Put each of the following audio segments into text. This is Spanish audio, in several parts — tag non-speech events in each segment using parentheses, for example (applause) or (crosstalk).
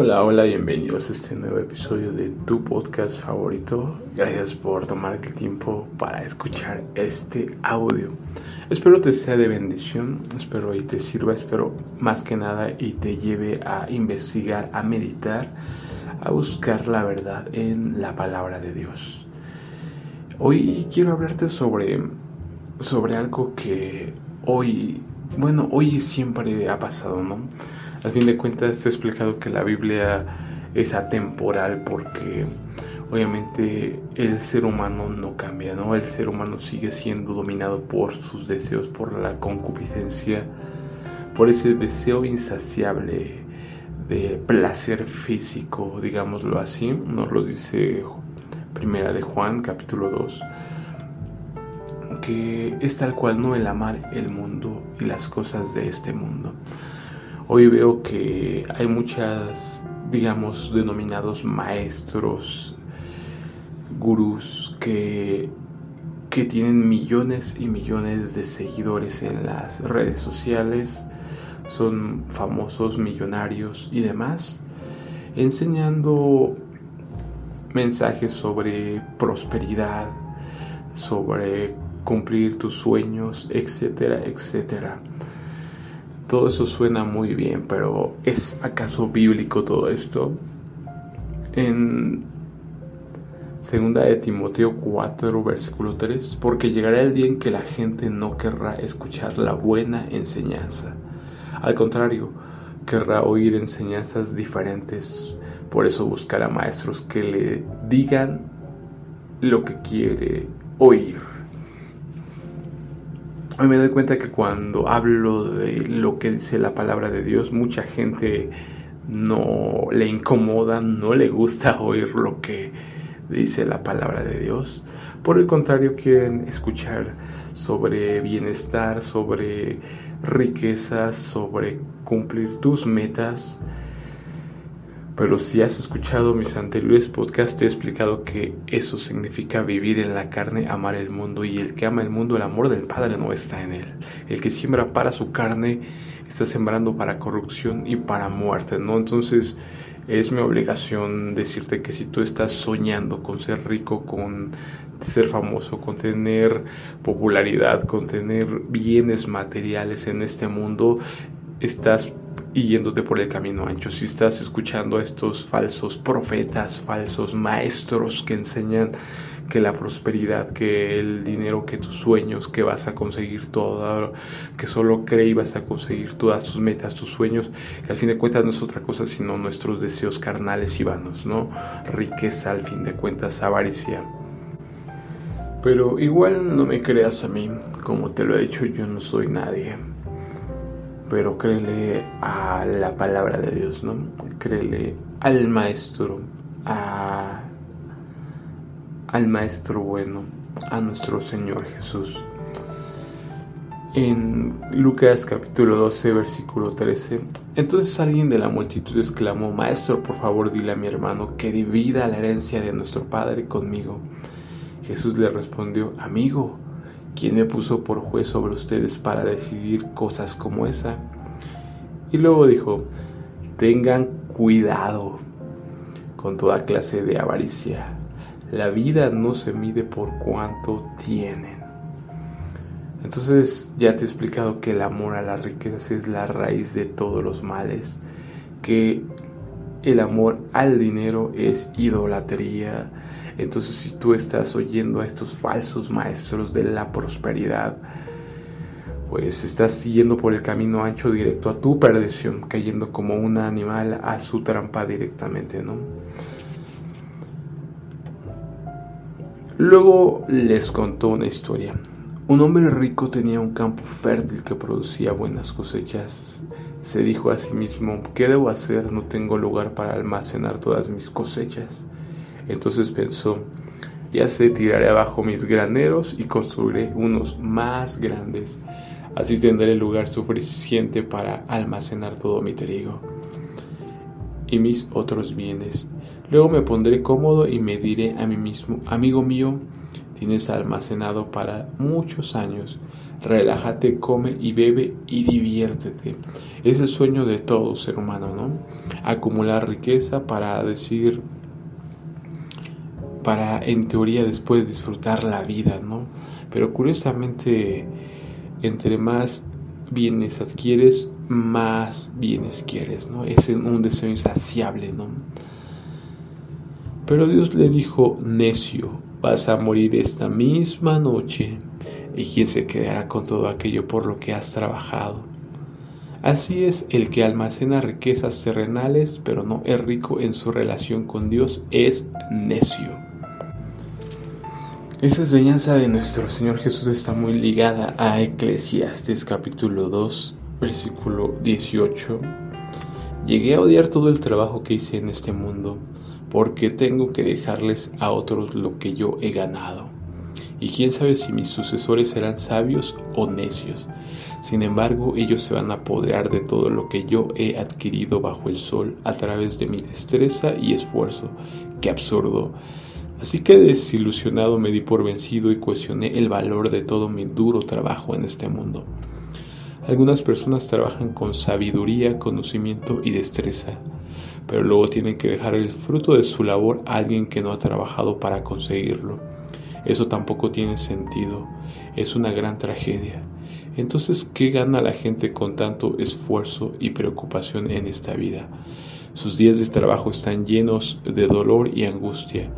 Hola, hola, bienvenidos a este nuevo episodio de tu podcast favorito. Gracias por tomar el tiempo para escuchar este audio. Espero te sea de bendición, espero y te sirva, espero más que nada y te lleve a investigar, a meditar, a buscar la verdad en la palabra de Dios. Hoy quiero hablarte sobre, sobre algo que hoy, bueno, hoy siempre ha pasado, ¿no? Al fin de cuentas he explicado que la Biblia es atemporal porque obviamente el ser humano no cambia, ¿no? El ser humano sigue siendo dominado por sus deseos, por la concupiscencia, por ese deseo insaciable de placer físico, digámoslo así, nos lo dice Primera de Juan, capítulo 2, que es tal cual no el amar el mundo y las cosas de este mundo. Hoy veo que hay muchas, digamos, denominados maestros, gurús que, que tienen millones y millones de seguidores en las redes sociales, son famosos, millonarios y demás, enseñando mensajes sobre prosperidad, sobre cumplir tus sueños, etcétera, etcétera. Todo eso suena muy bien, pero ¿es acaso bíblico todo esto? En segunda de Timoteo 4, versículo 3, porque llegará el día en que la gente no querrá escuchar la buena enseñanza. Al contrario, querrá oír enseñanzas diferentes. Por eso buscará maestros que le digan lo que quiere oír. Hoy me doy cuenta que cuando hablo de lo que dice la palabra de Dios, mucha gente no le incomoda, no le gusta (laughs) oír lo que dice la palabra de Dios. Por el contrario, quieren escuchar sobre bienestar, sobre riquezas, sobre cumplir tus metas, pero si has escuchado mis anteriores podcasts, te he explicado que eso significa vivir en la carne, amar el mundo, y el que ama el mundo, el amor del Padre no está en él. El que siembra para su carne, está sembrando para corrupción y para muerte, ¿no? Entonces, es mi obligación decirte que si tú estás soñando con ser rico, con ser famoso, con tener popularidad, con tener bienes materiales en este mundo, estás y yéndote por el camino ancho. Si estás escuchando a estos falsos profetas, falsos maestros que enseñan que la prosperidad, que el dinero, que tus sueños, que vas a conseguir todo, que solo cree y vas a conseguir todas tus metas, tus sueños, que al fin de cuentas no es otra cosa sino nuestros deseos carnales y vanos, ¿no? Riqueza, al fin de cuentas, avaricia. Pero igual no me creas a mí, como te lo he dicho, yo no soy nadie pero créele a la palabra de Dios, ¿no? Créele al maestro, al maestro bueno, a nuestro Señor Jesús. En Lucas capítulo 12, versículo 13, entonces alguien de la multitud exclamó, Maestro, por favor dile a mi hermano que divida la herencia de nuestro Padre conmigo. Jesús le respondió, Amigo, ¿Quién me puso por juez sobre ustedes para decidir cosas como esa? Y luego dijo, tengan cuidado con toda clase de avaricia. La vida no se mide por cuánto tienen. Entonces ya te he explicado que el amor a las riquezas es la raíz de todos los males, que el amor al dinero es idolatría, entonces si tú estás oyendo a estos falsos maestros de la prosperidad, pues estás siguiendo por el camino ancho directo a tu perdición, cayendo como un animal a su trampa directamente, ¿no? Luego les contó una historia. Un hombre rico tenía un campo fértil que producía buenas cosechas. Se dijo a sí mismo, ¿qué debo hacer? No tengo lugar para almacenar todas mis cosechas. Entonces pensó, ya sé, tiraré abajo mis graneros y construiré unos más grandes. Así tendré lugar suficiente para almacenar todo mi trigo y mis otros bienes. Luego me pondré cómodo y me diré a mí mismo, amigo mío, tienes almacenado para muchos años. Relájate, come y bebe y diviértete. Es el sueño de todo ser humano, ¿no? Acumular riqueza para decir, para en teoría después disfrutar la vida, ¿no? Pero curiosamente, entre más bienes adquieres, más bienes quieres, ¿no? Es un deseo insaciable, ¿no? Pero Dios le dijo, necio, vas a morir esta misma noche, y quién se quedará con todo aquello por lo que has trabajado. Así es el que almacena riquezas terrenales, pero no es rico en su relación con Dios, es necio. Esa enseñanza de nuestro Señor Jesús está muy ligada a Eclesiastes capítulo 2, versículo 18. Llegué a odiar todo el trabajo que hice en este mundo, porque tengo que dejarles a otros lo que yo he ganado. Y quién sabe si mis sucesores serán sabios o necios. Sin embargo, ellos se van a apoderar de todo lo que yo he adquirido bajo el sol a través de mi destreza y esfuerzo. ¡Qué absurdo! Así que desilusionado me di por vencido y cuestioné el valor de todo mi duro trabajo en este mundo. Algunas personas trabajan con sabiduría, conocimiento y destreza, pero luego tienen que dejar el fruto de su labor a alguien que no ha trabajado para conseguirlo. Eso tampoco tiene sentido, es una gran tragedia. Entonces, ¿qué gana la gente con tanto esfuerzo y preocupación en esta vida? Sus días de trabajo están llenos de dolor y angustia.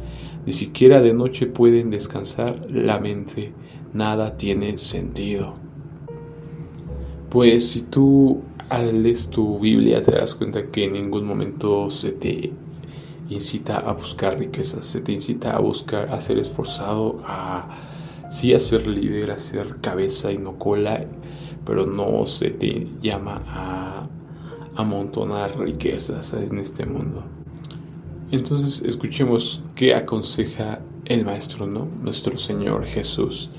Ni siquiera de noche pueden descansar la mente. Nada tiene sentido. Pues si tú lees tu Biblia te das cuenta que en ningún momento se te incita a buscar riquezas, se te incita a buscar, a ser esforzado, a sí a ser líder, a ser cabeza y no cola, pero no se te llama a amontonar riquezas en este mundo. Entonces escuchemos qué aconseja el Maestro, ¿no? Nuestro Señor Jesús.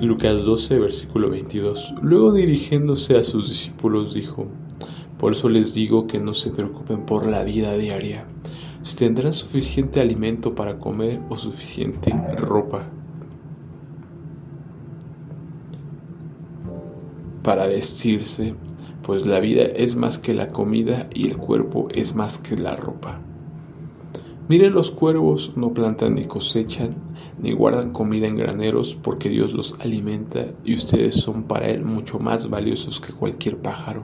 Lucas 12, versículo 22. Luego dirigiéndose a sus discípulos dijo, por eso les digo que no se preocupen por la vida diaria, si tendrán suficiente alimento para comer o suficiente ropa para vestirse pues la vida es más que la comida y el cuerpo es más que la ropa. Miren los cuervos no plantan ni cosechan, ni guardan comida en graneros, porque Dios los alimenta y ustedes son para Él mucho más valiosos que cualquier pájaro.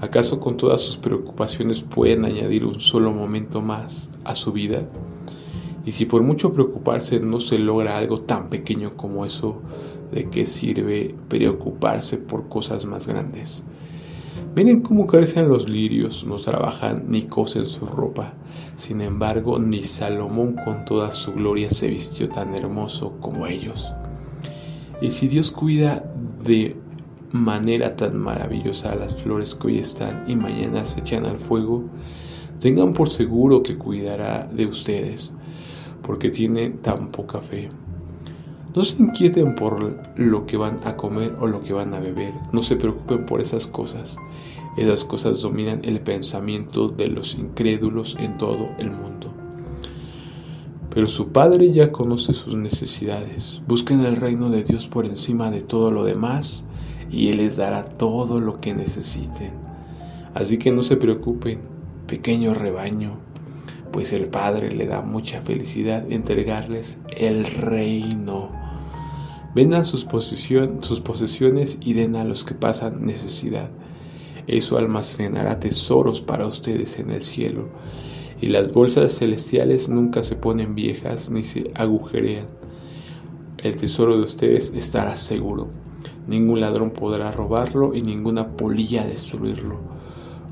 ¿Acaso con todas sus preocupaciones pueden añadir un solo momento más a su vida? Y si por mucho preocuparse no se logra algo tan pequeño como eso, ¿de qué sirve preocuparse por cosas más grandes? Miren cómo crecen los lirios, no trabajan ni cosen su ropa. Sin embargo, ni Salomón con toda su gloria se vistió tan hermoso como ellos. Y si Dios cuida de manera tan maravillosa a las flores que hoy están y mañana se echan al fuego, tengan por seguro que cuidará de ustedes, porque tiene tan poca fe. No se inquieten por lo que van a comer o lo que van a beber. No se preocupen por esas cosas. Esas cosas dominan el pensamiento de los incrédulos en todo el mundo. Pero su Padre ya conoce sus necesidades. Busquen el reino de Dios por encima de todo lo demás y Él les dará todo lo que necesiten. Así que no se preocupen, pequeño rebaño, pues el Padre le da mucha felicidad entregarles el reino. Vendan sus, sus posesiones y den a los que pasan necesidad. Eso almacenará tesoros para ustedes en el cielo. Y las bolsas celestiales nunca se ponen viejas ni se agujerean. El tesoro de ustedes estará seguro. Ningún ladrón podrá robarlo y ninguna polilla destruirlo.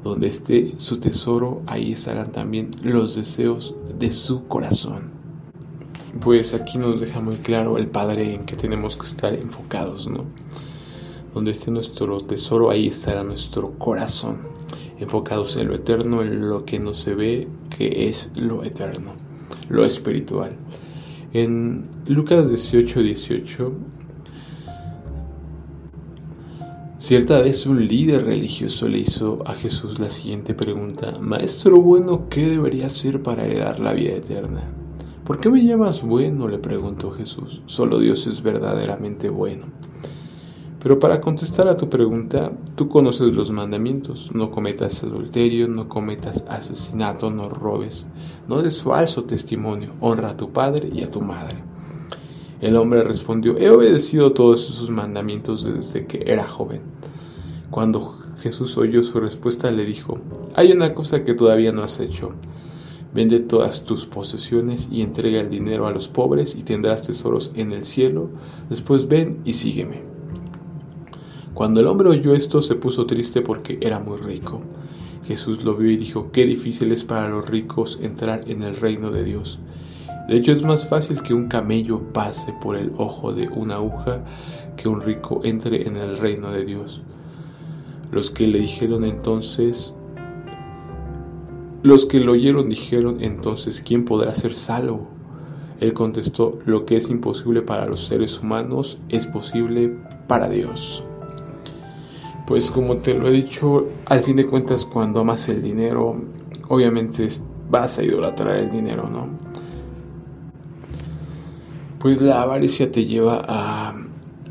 Donde esté su tesoro, ahí estarán también los deseos de su corazón pues aquí nos deja muy claro el Padre en que tenemos que estar enfocados, ¿no? Donde esté nuestro tesoro, ahí estará nuestro corazón, enfocados en lo eterno, en lo que no se ve, que es lo eterno, lo espiritual. En Lucas 18, 18, Cierta vez un líder religioso le hizo a Jesús la siguiente pregunta, Maestro bueno, ¿qué debería hacer para heredar la vida eterna? ¿Por qué me llamas bueno? le preguntó Jesús. Solo Dios es verdaderamente bueno. Pero para contestar a tu pregunta, tú conoces los mandamientos. No cometas adulterio, no cometas asesinato, no robes, no des falso testimonio, honra a tu padre y a tu madre. El hombre respondió, he obedecido todos esos mandamientos desde que era joven. Cuando Jesús oyó su respuesta, le dijo, hay una cosa que todavía no has hecho. Vende todas tus posesiones y entrega el dinero a los pobres y tendrás tesoros en el cielo. Después ven y sígueme. Cuando el hombre oyó esto se puso triste porque era muy rico. Jesús lo vio y dijo, qué difícil es para los ricos entrar en el reino de Dios. De hecho es más fácil que un camello pase por el ojo de una aguja que un rico entre en el reino de Dios. Los que le dijeron entonces, los que lo oyeron dijeron entonces, ¿quién podrá ser salvo? Él contestó, lo que es imposible para los seres humanos es posible para Dios. Pues como te lo he dicho, al fin de cuentas cuando amas el dinero, obviamente vas a idolatrar el dinero, ¿no? Pues la avaricia te lleva a,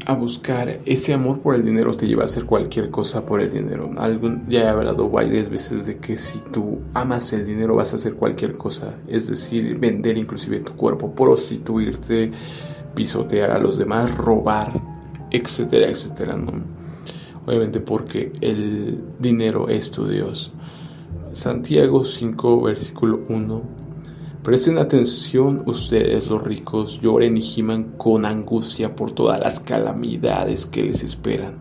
a buscar, ese amor por el dinero te lleva a hacer cualquier cosa por el dinero. Algún, ya he hablado varias veces de que si tú amas el dinero vas a hacer cualquier cosa, es decir, vender inclusive tu cuerpo, prostituirte, pisotear a los demás, robar, etcétera, etcétera, obviamente porque el dinero es tu Dios. Santiago 5, versículo 1. Presten atención ustedes los ricos, lloren y giman con angustia por todas las calamidades que les esperan.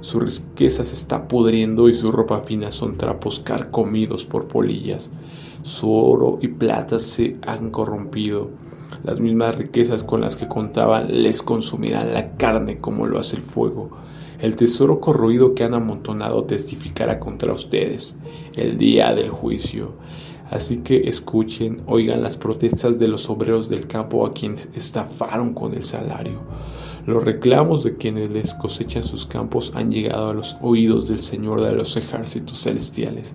Su riqueza se está pudriendo y su ropa fina son trapos carcomidos por polillas. Su oro y plata se han corrompido. Las mismas riquezas con las que contaban les consumirán la carne como lo hace el fuego el tesoro corroído que han amontonado testificará contra ustedes el día del juicio. Así que escuchen, oigan las protestas de los obreros del campo a quienes estafaron con el salario. Los reclamos de quienes les cosechan sus campos han llegado a los oídos del Señor de los ejércitos celestiales.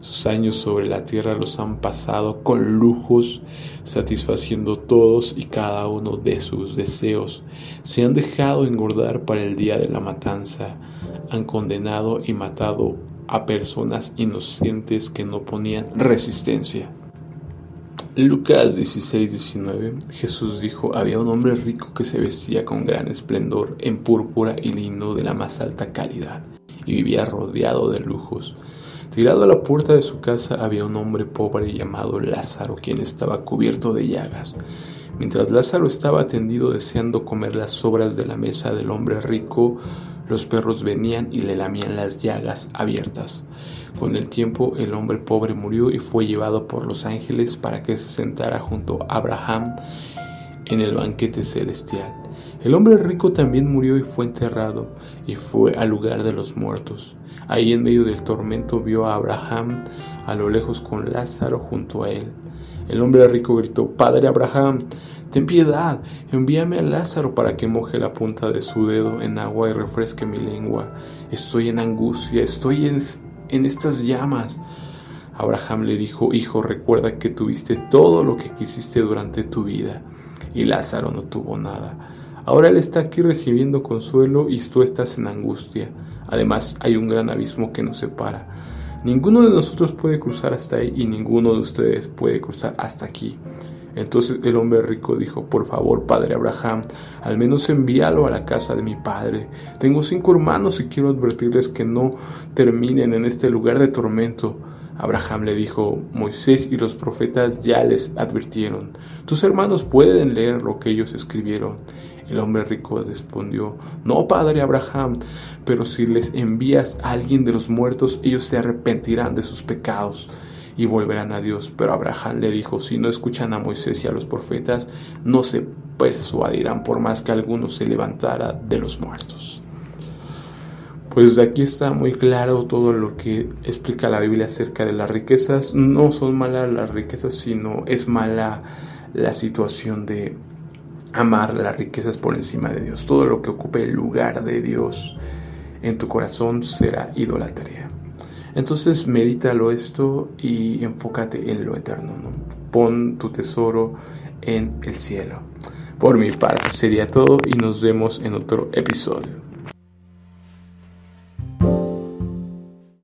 Sus años sobre la tierra los han pasado con lujos, satisfaciendo todos y cada uno de sus deseos. Se han dejado engordar para el día de la matanza. Han condenado y matado a personas inocentes que no ponían resistencia. Lucas 16, 19 Jesús dijo, había un hombre rico que se vestía con gran esplendor en púrpura y lino de la más alta calidad y vivía rodeado de lujos. Tirado a la puerta de su casa había un hombre pobre llamado Lázaro, quien estaba cubierto de llagas. Mientras Lázaro estaba atendido deseando comer las sobras de la mesa del hombre rico, los perros venían y le lamían las llagas abiertas. Con el tiempo el hombre pobre murió y fue llevado por los ángeles para que se sentara junto a Abraham en el banquete celestial. El hombre rico también murió y fue enterrado y fue al lugar de los muertos. Ahí en medio del tormento vio a Abraham a lo lejos con Lázaro junto a él. El hombre rico gritó, Padre Abraham, ten piedad, envíame a Lázaro para que moje la punta de su dedo en agua y refresque mi lengua. Estoy en angustia, estoy en, en estas llamas. Abraham le dijo, Hijo, recuerda que tuviste todo lo que quisiste durante tu vida, y Lázaro no tuvo nada. Ahora él está aquí recibiendo consuelo y tú estás en angustia. Además, hay un gran abismo que nos separa. Ninguno de nosotros puede cruzar hasta ahí y ninguno de ustedes puede cruzar hasta aquí. Entonces el hombre rico dijo, por favor, padre Abraham, al menos envíalo a la casa de mi padre. Tengo cinco hermanos y quiero advertirles que no terminen en este lugar de tormento. Abraham le dijo, Moisés y los profetas ya les advirtieron, tus hermanos pueden leer lo que ellos escribieron. El hombre rico respondió, No, padre Abraham, pero si les envías a alguien de los muertos, ellos se arrepentirán de sus pecados y volverán a Dios. Pero Abraham le dijo, si no escuchan a Moisés y a los profetas, no se persuadirán por más que alguno se levantara de los muertos. Pues de aquí está muy claro todo lo que explica la Biblia acerca de las riquezas. No son malas las riquezas, sino es mala la situación de amar las riquezas por encima de Dios. Todo lo que ocupe el lugar de Dios en tu corazón será idolatría. Entonces medítalo esto y enfócate en lo eterno. ¿no? Pon tu tesoro en el cielo. Por mi parte sería todo y nos vemos en otro episodio.